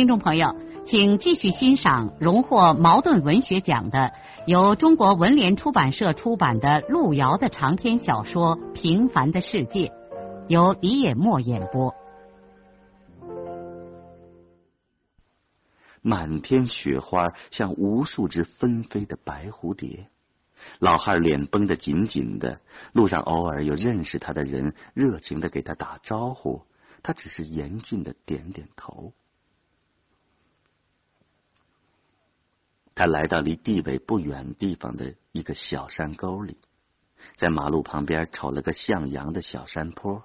听众朋友，请继续欣赏荣获茅盾文学奖的、由中国文联出版社出版的路遥的长篇小说《平凡的世界》，由李野墨演播。满天雪花像无数只纷飞的白蝴蝶，老汉脸绷得紧紧的。路上偶尔有认识他的人热情的给他打招呼，他只是严峻的点点头。他来到离地尾不远地方的一个小山沟里，在马路旁边瞅了个向阳的小山坡，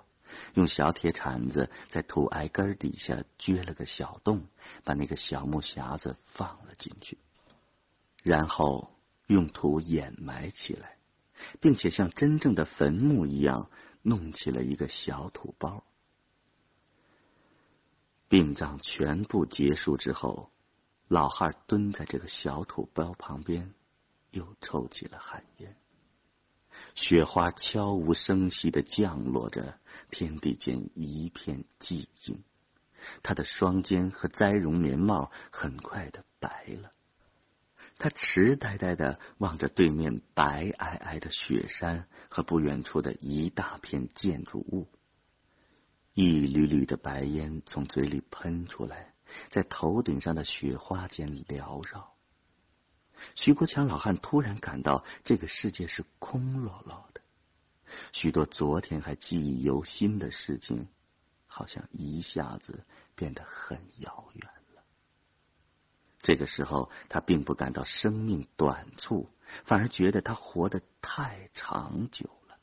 用小铁铲子在土挨根底下掘了个小洞，把那个小木匣子放了进去，然后用土掩埋起来，并且像真正的坟墓一样弄起了一个小土包。殡葬全部结束之后。老汉蹲在这个小土包旁边，又抽起了旱烟。雪花悄无声息的降落着，天地间一片寂静。他的双肩和栽绒棉帽很快的白了。他痴呆呆的望着对面白皑皑的雪山和不远处的一大片建筑物，一缕缕的白烟从嘴里喷出来。在头顶上的雪花间缭绕，徐国强老汉突然感到这个世界是空落落的，许多昨天还记忆犹新的事情，好像一下子变得很遥远了。这个时候，他并不感到生命短促，反而觉得他活得太长久了。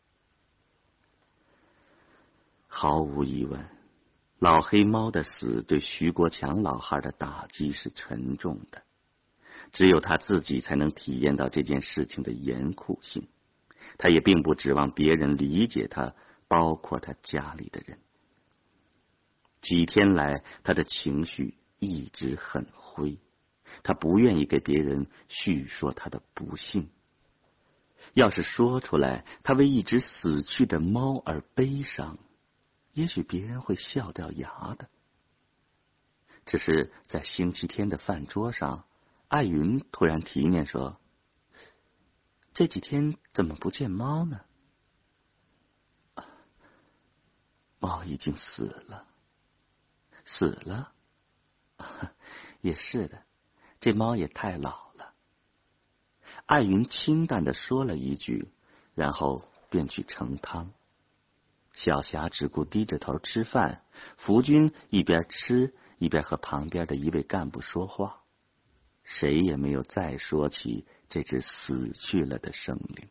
毫无疑问。老黑猫的死对徐国强老汉的打击是沉重的，只有他自己才能体验到这件事情的严酷性。他也并不指望别人理解他，包括他家里的人。几天来，他的情绪一直很灰，他不愿意给别人叙说他的不幸。要是说出来，他为一只死去的猫而悲伤。也许别人会笑掉牙的。只是在星期天的饭桌上，艾云突然提念说：“这几天怎么不见猫呢？”猫已经死了，死了。也是的，这猫也太老了。艾云清淡的说了一句，然后便去盛汤。小霞只顾低着头吃饭，福军一边吃一边和旁边的一位干部说话，谁也没有再说起这只死去了的生灵。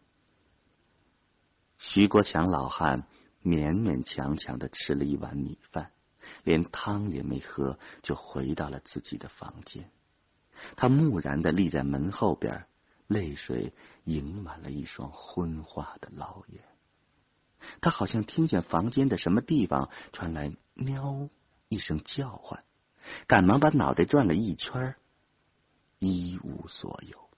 徐国强老汉勉勉强强的吃了一碗米饭，连汤也没喝，就回到了自己的房间。他木然的立在门后边，泪水盈满了一双昏花的老眼。他好像听见房间的什么地方传来“喵”一声叫唤，赶忙把脑袋转了一圈，一无所有。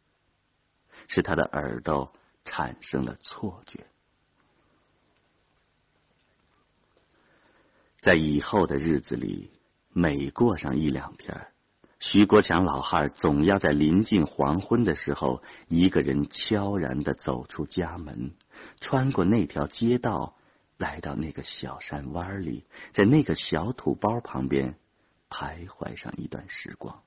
是他的耳朵产生了错觉。在以后的日子里，每过上一两天，徐国强老汉总要在临近黄昏的时候，一个人悄然的走出家门。穿过那条街道，来到那个小山湾里，在那个小土包旁边徘徊上一段时光。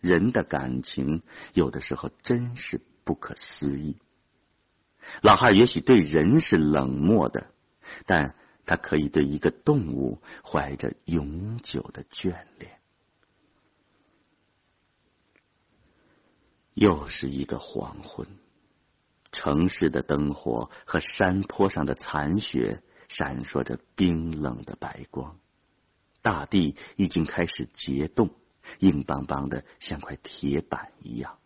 人的感情有的时候真是不可思议。老汉也许对人是冷漠的，但他可以对一个动物怀着永久的眷恋。又是一个黄昏。城市的灯火和山坡上的残雪闪烁着冰冷的白光，大地已经开始结冻，硬邦邦的，像块铁板一样。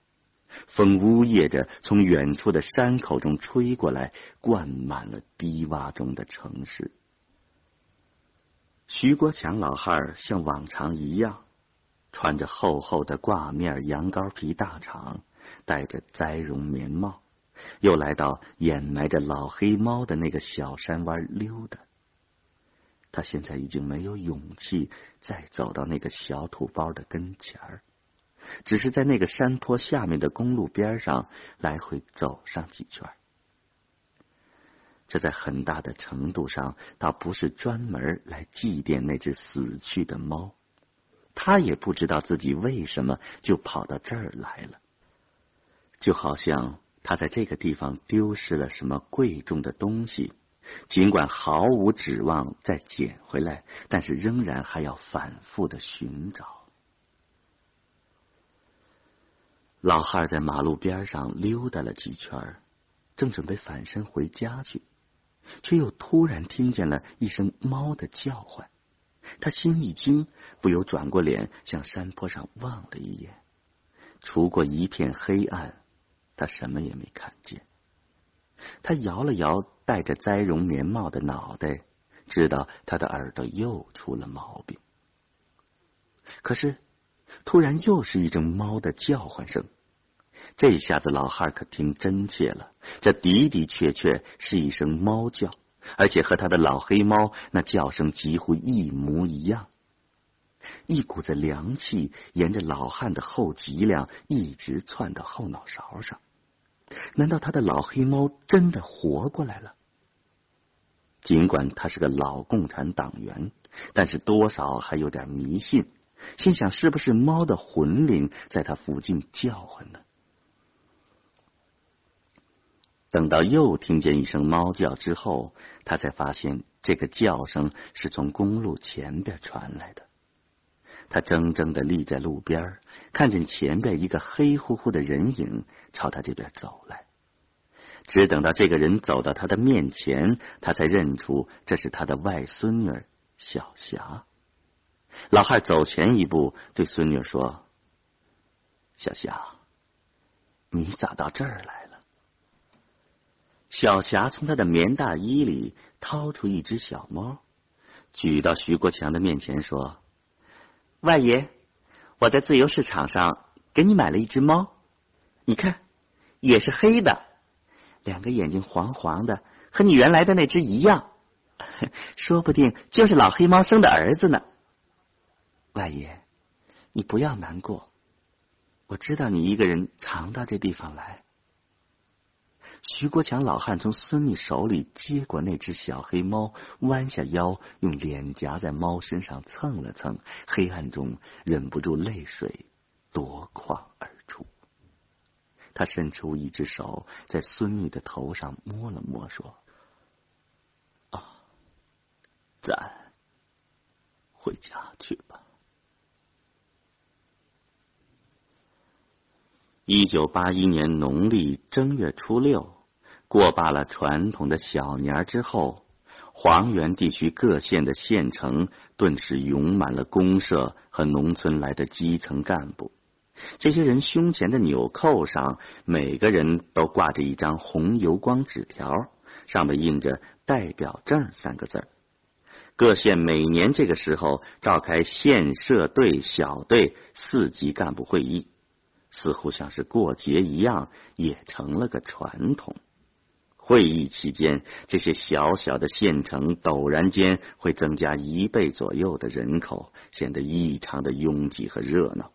风呜咽着从远处的山口中吹过来，灌满了低洼中的城市。徐国强老汉儿像往常一样，穿着厚厚的挂面羊羔皮大氅，戴着栽绒棉帽，又来到掩埋着老黑猫的那个小山湾溜达。他现在已经没有勇气再走到那个小土包的跟前儿。只是在那个山坡下面的公路边上来回走上几圈，这在很大的程度上倒不是专门来祭奠那只死去的猫，他也不知道自己为什么就跑到这儿来了，就好像他在这个地方丢失了什么贵重的东西，尽管毫无指望再捡回来，但是仍然还要反复的寻找。老汉在马路边上溜达了几圈，正准备返身回家去，却又突然听见了一声猫的叫唤。他心一惊，不由转过脸向山坡上望了一眼，除过一片黑暗，他什么也没看见。他摇了摇戴着栽绒棉帽的脑袋，知道他的耳朵又出了毛病。可是。突然，又是一阵猫的叫唤声。这下子，老汉可听真切了。这的的确确是一声猫叫，而且和他的老黑猫那叫声几乎一模一样。一股子凉气沿着老汉的后脊梁一直窜到后脑勺上。难道他的老黑猫真的活过来了？尽管他是个老共产党员，但是多少还有点迷信。心想：是不是猫的魂灵在他附近叫唤呢？等到又听见一声猫叫之后，他才发现这个叫声是从公路前边传来的。他怔怔的立在路边，看见前边一个黑乎乎的人影朝他这边走来。只等到这个人走到他的面前，他才认出这是他的外孙女小霞。老汉走前一步，对孙女说：“小霞，你咋到这儿来了？”小霞从她的棉大衣里掏出一只小猫，举到徐国强的面前说：“外爷，我在自由市场上给你买了一只猫，你看，也是黑的，两个眼睛黄黄的，和你原来的那只一样，说不定就是老黑猫生的儿子呢。”外爷，你不要难过。我知道你一个人常到这地方来。徐国强老汉从孙女手里接过那只小黑猫，弯下腰，用脸颊在猫身上蹭了蹭，黑暗中忍不住泪水夺眶而出。他伸出一只手，在孙女的头上摸了摸，说：“啊，咱回家去吧。”一九八一年农历正月初六，过罢了传统的小年之后，黄原地区各县的县城顿时涌满了公社和农村来的基层干部。这些人胸前的纽扣上，每个人都挂着一张红油光纸条，上面印着“代表证”三个字。各县每年这个时候召开县社队、小队四级干部会议。似乎像是过节一样，也成了个传统。会议期间，这些小小的县城陡然间会增加一倍左右的人口，显得异常的拥挤和热闹。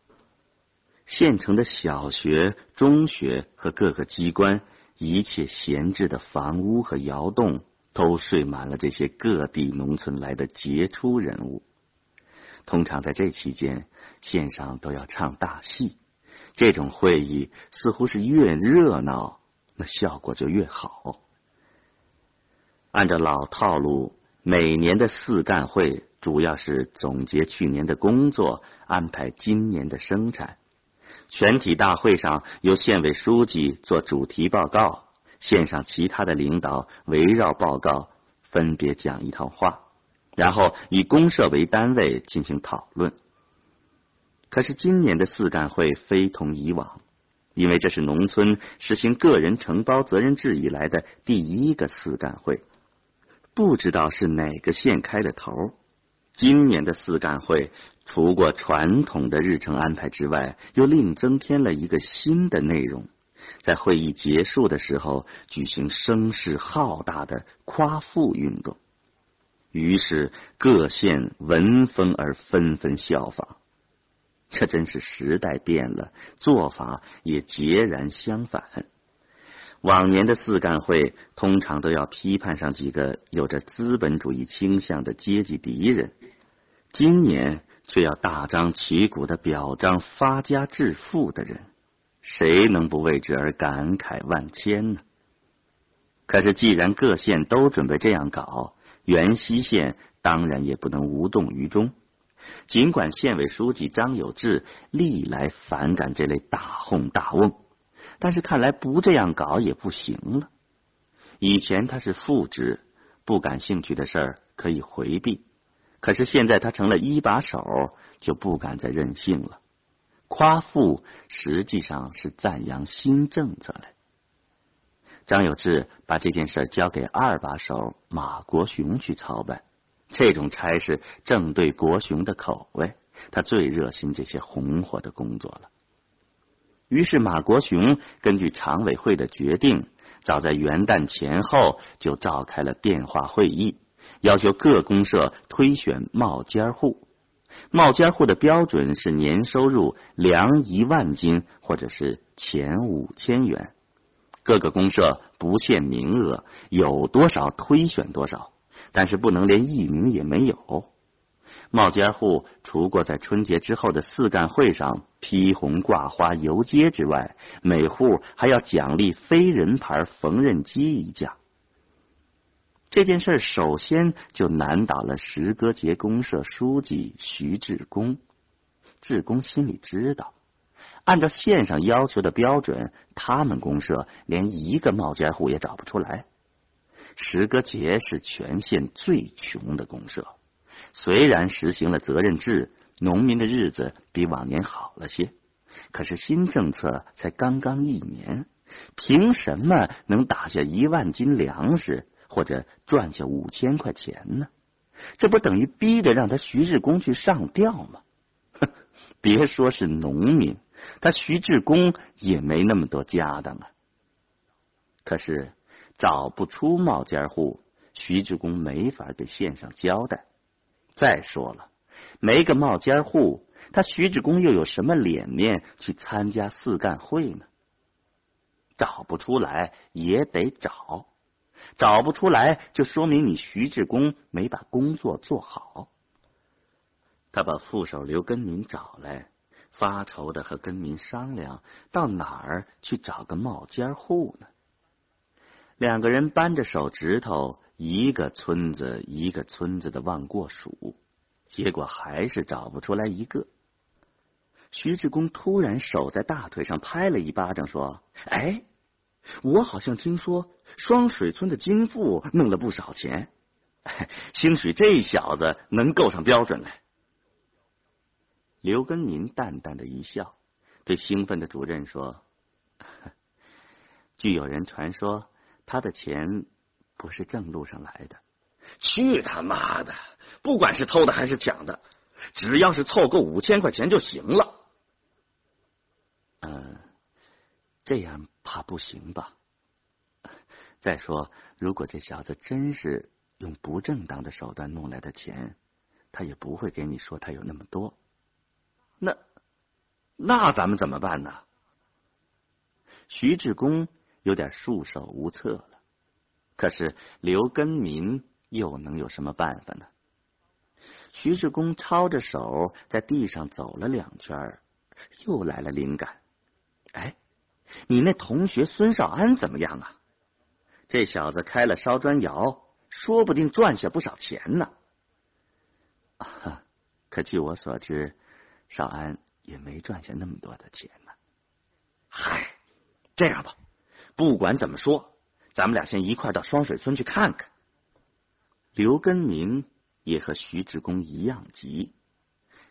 县城的小学、中学和各个机关，一切闲置的房屋和窑洞，都睡满了这些各地农村来的杰出人物。通常在这期间，县上都要唱大戏。这种会议似乎是越热闹，那效果就越好。按照老套路，每年的四干会主要是总结去年的工作，安排今年的生产。全体大会上由县委书记做主题报告，县上其他的领导围绕报告分别讲一套话，然后以公社为单位进行讨论。可是今年的四干会非同以往，因为这是农村实行个人承包责任制以来的第一个四干会，不知道是哪个县开的头。今年的四干会，除过传统的日程安排之外，又另增添了一个新的内容。在会议结束的时候，举行声势浩大的夸父运动，于是各县闻风而纷纷效仿。这真是时代变了，做法也截然相反。往年的四干会通常都要批判上几个有着资本主义倾向的阶级敌人，今年却要大张旗鼓的表彰发家致富的人。谁能不为之而感慨万千呢？可是，既然各县都准备这样搞，元溪县当然也不能无动于衷。尽管县委书记张有志历来反感这类大哄大瓮，但是看来不这样搞也不行了。以前他是副职，不感兴趣的事儿可以回避；可是现在他成了一把手，就不敢再任性了。夸父实际上是赞扬新政策了。张有志把这件事交给二把手马国雄去操办，这种差事正对国雄的口味，他最热心这些红火的工作了。于是马国雄根据常委会的决定，早在元旦前后就召开了电话会议，要求各公社推选冒尖户。冒尖户的标准是年收入粮一万斤，或者是钱五千元。各个公社不限名额，有多少推选多少，但是不能连一名也没有。冒尖户除过在春节之后的四干会上披红挂花游街之外，每户还要奖励非人牌缝纫机一架。这件事首先就难倒了石歌节公社书记徐志功。志功心里知道，按照县上要求的标准，他们公社连一个冒尖户也找不出来。石歌节是全县最穷的公社，虽然实行了责任制，农民的日子比往年好了些，可是新政策才刚刚一年，凭什么能打下一万斤粮食？或者赚下五千块钱呢？这不等于逼着让他徐志功去上吊吗？哼别说是农民，他徐志功也没那么多家当啊。可是找不出冒尖户，徐志功没法给县上交代。再说了，没个冒尖户，他徐志功又有什么脸面去参加四干会呢？找不出来也得找。找不出来，就说明你徐志功没把工作做好。他把副手刘根民找来，发愁的和根民商量，到哪儿去找个冒尖户呢？两个人扳着手指头，一个村子一个村子的往过数，结果还是找不出来一个。徐志功突然手在大腿上拍了一巴掌，说：“哎！”我好像听说双水村的金富弄了不少钱，兴许这小子能够上标准来。刘根民淡淡的一笑，对兴奋的主任说：“ 据有人传说，他的钱不是正路上来的。去他妈的！不管是偷的还是抢的，只要是凑够五千块钱就行了。”嗯，这样。怕不行吧？再说，如果这小子真是用不正当的手段弄来的钱，他也不会给你说他有那么多。那那咱们怎么办呢？徐志功有点束手无策了。可是刘根民又能有什么办法呢？徐志功抄着手在地上走了两圈，又来了灵感。哎！你那同学孙少安怎么样啊？这小子开了烧砖窑，说不定赚下不少钱呢。啊可据我所知，少安也没赚下那么多的钱呢。嗨，这样吧，不管怎么说，咱们俩先一块到双水村去看看。刘根民也和徐志功一样急。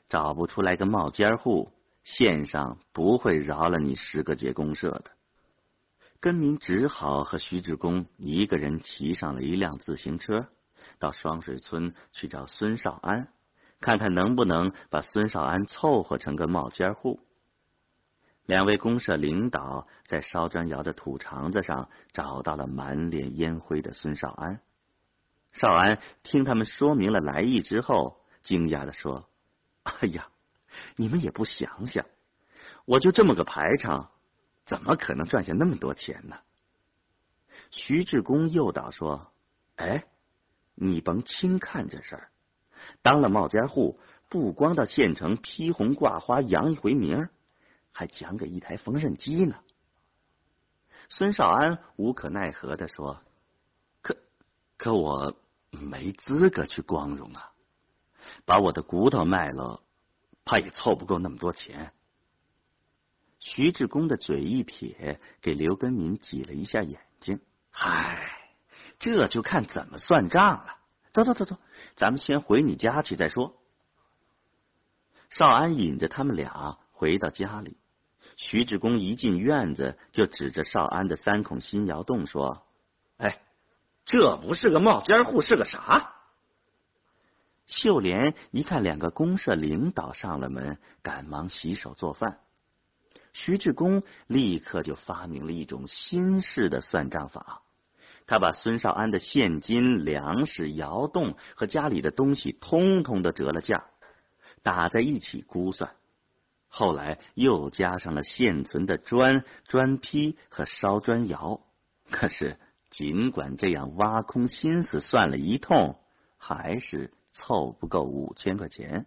找不出来个冒尖户，县上不会饶了你十个节公社的。根民只好和徐志公一个人骑上了一辆自行车，到双水村去找孙少安，看看能不能把孙少安凑合成个冒尖户。两位公社领导在烧砖窑的土场子上找到了满脸烟灰的孙少安。少安听他们说明了来意之后，惊讶的说：“哎呀，你们也不想想，我就这么个排场，怎么可能赚下那么多钱呢？”徐志公诱导说：“哎，你甭轻看这事儿，当了冒尖户，不光到县城披红挂花扬一回名。”还奖给一台缝纫机呢。孙少安无可奈何的说：“可可我没资格去光荣啊，把我的骨头卖了，怕也凑不够那么多钱。”徐志公的嘴一撇，给刘根民挤了一下眼睛：“嗨，这就看怎么算账了。走走走走，咱们先回你家去再说。”少安引着他们俩回到家里。徐志公一进院子，就指着少安的三孔新窑洞说：“哎，这不是个冒尖户，是个啥？”秀莲一看两个公社领导上了门，赶忙洗手做饭。徐志公立刻就发明了一种新式的算账法，他把孙少安的现金、粮食、窑洞和家里的东西通通的折了价，打在一起估算。后来又加上了现存的砖、砖坯和烧砖窑，可是尽管这样挖空心思算了一通，还是凑不够五千块钱。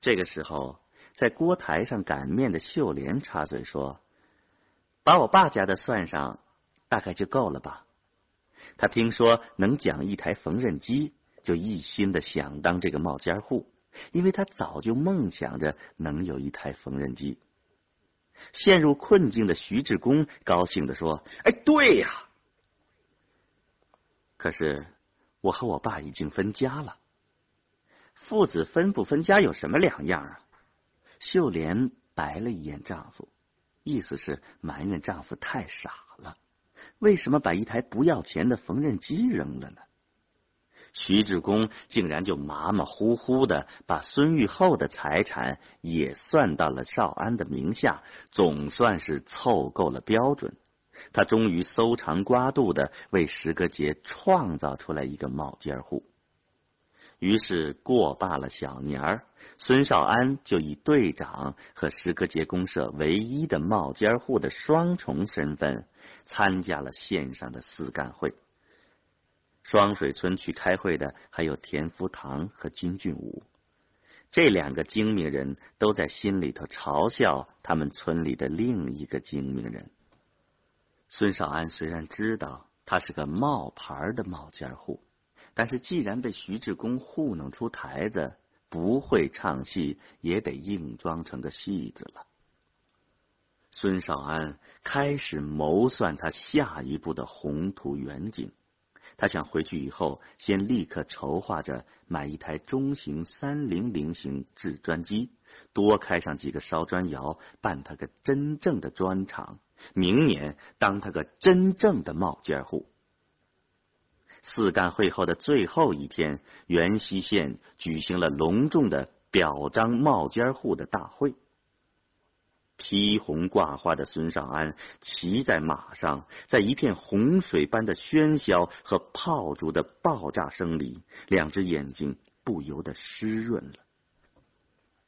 这个时候，在锅台上擀面的秀莲插嘴说：“把我爸家的算上，大概就够了吧？”他听说能讲一台缝纫机，就一心的想当这个冒尖户。因为他早就梦想着能有一台缝纫机。陷入困境的徐志公高兴的说：“哎，对呀！可是我和我爸已经分家了。父子分不分家有什么两样啊？”秀莲白了一眼丈夫，意思是埋怨丈夫太傻了，为什么把一台不要钱的缝纫机扔了呢？徐志公竟然就马马虎虎的把孙玉厚的财产也算到了少安的名下，总算是凑够了标准。他终于搜肠刮肚的为石革节创造出来一个冒尖户。于是过罢了小年儿，孙少安就以队长和石革节公社唯一的冒尖户的双重身份，参加了县上的四干会。双水村去开会的还有田福堂和金俊武，这两个精明人都在心里头嘲笑他们村里的另一个精明人。孙少安虽然知道他是个冒牌的冒尖户，但是既然被徐志公糊弄出台子，不会唱戏也得硬装成个戏子了。孙少安开始谋算他下一步的宏图远景。他想回去以后，先立刻筹划着买一台中型三零零型制砖机，多开上几个烧砖窑，办他个真正的砖厂。明年当他个真正的冒尖户。四干会后的最后一天，元溪县举行了隆重的表彰冒尖户的大会。披红挂花的孙少安骑在马上，在一片洪水般的喧嚣和炮竹的爆炸声里，两只眼睛不由得湿润了。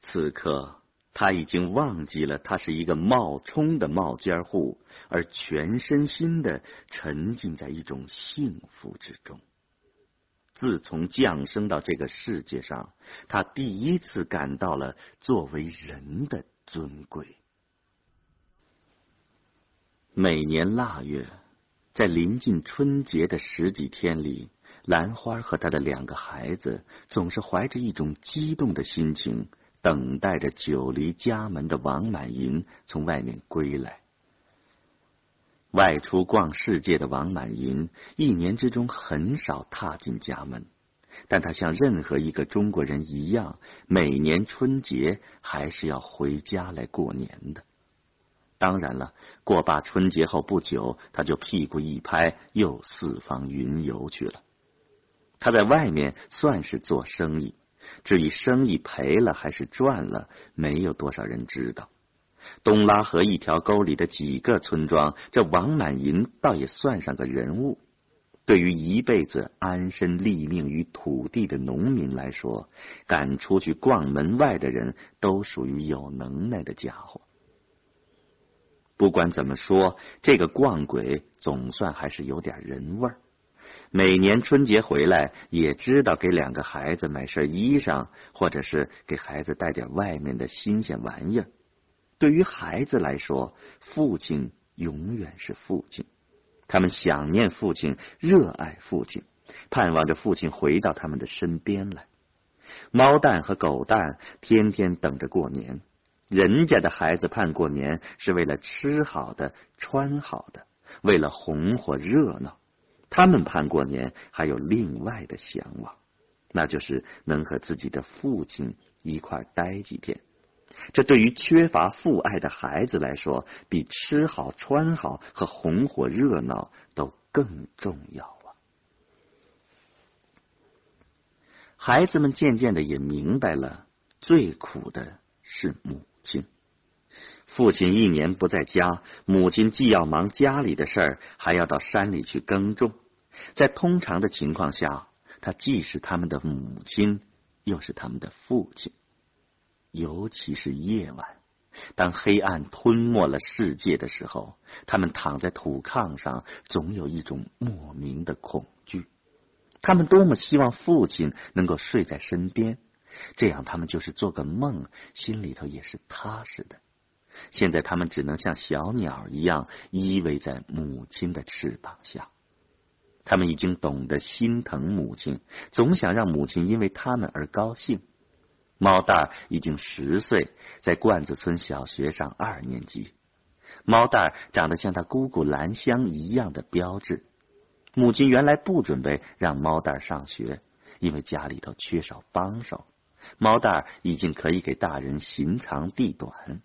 此刻，他已经忘记了他是一个冒充的冒尖户，而全身心的沉浸在一种幸福之中。自从降生到这个世界上，他第一次感到了作为人的尊贵。每年腊月，在临近春节的十几天里，兰花和他的两个孩子总是怀着一种激动的心情，等待着久离家门的王满银从外面归来。外出逛世界的王满银，一年之中很少踏进家门。但他像任何一个中国人一样，每年春节还是要回家来过年的。当然了，过罢春节后不久，他就屁股一拍，又四方云游去了。他在外面算是做生意，至于生意赔了还是赚了，没有多少人知道。东拉河一条沟里的几个村庄，这王满银倒也算上个人物。对于一辈子安身立命于土地的农民来说，敢出去逛门外的人都属于有能耐的家伙。不管怎么说，这个逛鬼总算还是有点人味儿。每年春节回来，也知道给两个孩子买身衣裳，或者是给孩子带点外面的新鲜玩意儿。对于孩子来说，父亲永远是父亲，他们想念父亲，热爱父亲，盼望着父亲回到他们的身边来。猫蛋和狗蛋天天等着过年。人家的孩子盼过年是为了吃好的、穿好的，为了红火热闹。他们盼过年还有另外的向往，那就是能和自己的父亲一块待几天。这对于缺乏父爱的孩子来说，比吃好穿好和红火热闹都更重要啊！孩子们渐渐的也明白了，最苦的是母。亲，父亲一年不在家，母亲既要忙家里的事儿，还要到山里去耕种。在通常的情况下，他既是他们的母亲，又是他们的父亲。尤其是夜晚，当黑暗吞没了世界的时候，他们躺在土炕上，总有一种莫名的恐惧。他们多么希望父亲能够睡在身边。这样，他们就是做个梦，心里头也是踏实的。现在，他们只能像小鸟一样依偎在母亲的翅膀下。他们已经懂得心疼母亲，总想让母亲因为他们而高兴。猫蛋儿已经十岁，在罐子村小学上二年级。猫蛋儿长得像他姑姑兰香一样的标致。母亲原来不准备让猫蛋儿上学，因为家里头缺少帮手。猫蛋儿已经可以给大人行长地短，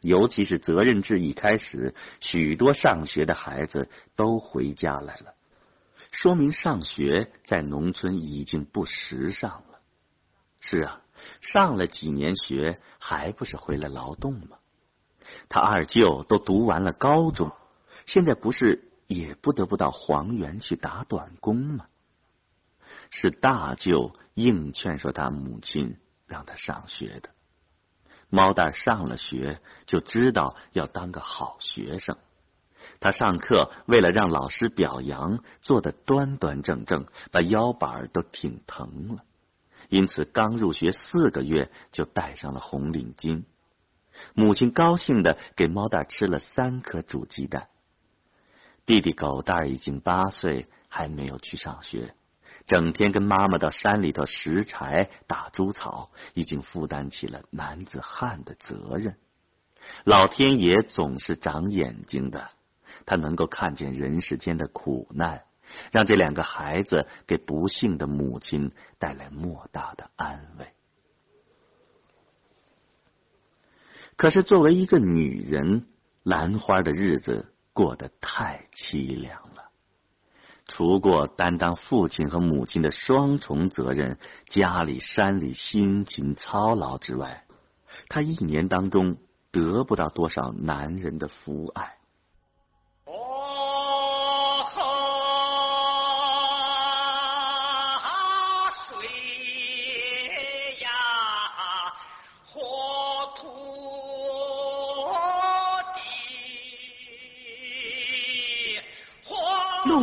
尤其是责任制一开始，许多上学的孩子都回家来了，说明上学在农村已经不时尚了。是啊，上了几年学，还不是回来劳动吗？他二舅都读完了高中，现在不是也不得不到黄原去打短工吗？是大舅硬劝说他母亲让他上学的。猫蛋上了学就知道要当个好学生。他上课为了让老师表扬，坐得端端正正，把腰板都挺疼了。因此，刚入学四个月就戴上了红领巾。母亲高兴的给猫蛋吃了三颗煮鸡蛋。弟弟狗蛋已经八岁，还没有去上学。整天跟妈妈到山里头拾柴、打猪草，已经负担起了男子汉的责任。老天爷总是长眼睛的，他能够看见人世间的苦难，让这两个孩子给不幸的母亲带来莫大的安慰。可是作为一个女人，兰花的日子过得太凄凉。除过担当父亲和母亲的双重责任，家里山里辛勤操劳之外，他一年当中得不到多少男人的父爱。